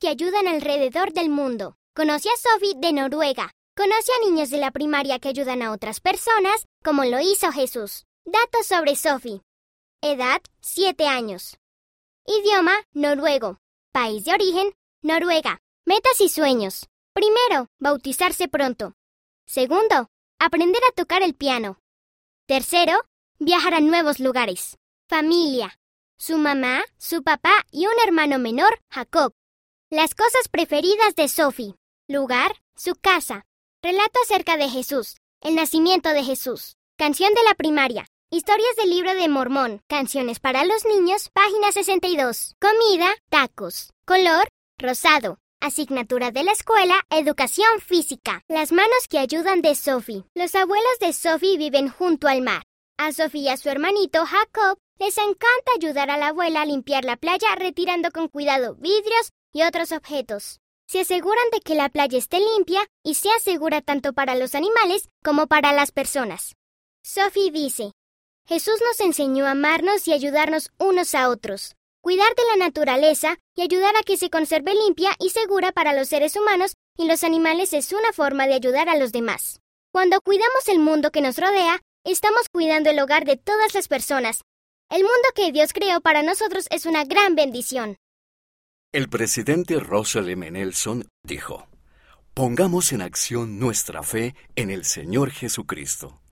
que ayudan alrededor del mundo. Conoce a Sophie de Noruega. Conoce a niños de la primaria que ayudan a otras personas, como lo hizo Jesús. Datos sobre Sophie. Edad, 7 años. Idioma, noruego. País de origen, Noruega. Metas y sueños. Primero, bautizarse pronto. Segundo, aprender a tocar el piano. Tercero, viajar a nuevos lugares. Familia. Su mamá, su papá y un hermano menor, Jacob. Las cosas preferidas de Sophie. Lugar, su casa. Relato acerca de Jesús. El nacimiento de Jesús. Canción de la primaria. Historias del libro de Mormón. Canciones para los niños. Página 62. Comida, tacos. Color, rosado. Asignatura de la escuela, educación física. Las manos que ayudan de Sophie. Los abuelos de Sophie viven junto al mar. A Sophie y a su hermanito Jacob les encanta ayudar a la abuela a limpiar la playa retirando con cuidado vidrios y otros objetos. Se aseguran de que la playa esté limpia y sea segura tanto para los animales como para las personas. Sophie dice, Jesús nos enseñó a amarnos y ayudarnos unos a otros, cuidar de la naturaleza y ayudar a que se conserve limpia y segura para los seres humanos y los animales es una forma de ayudar a los demás. Cuando cuidamos el mundo que nos rodea, estamos cuidando el hogar de todas las personas. El mundo que Dios creó para nosotros es una gran bendición. El presidente Russell M. Nelson dijo, Pongamos en acción nuestra fe en el Señor Jesucristo.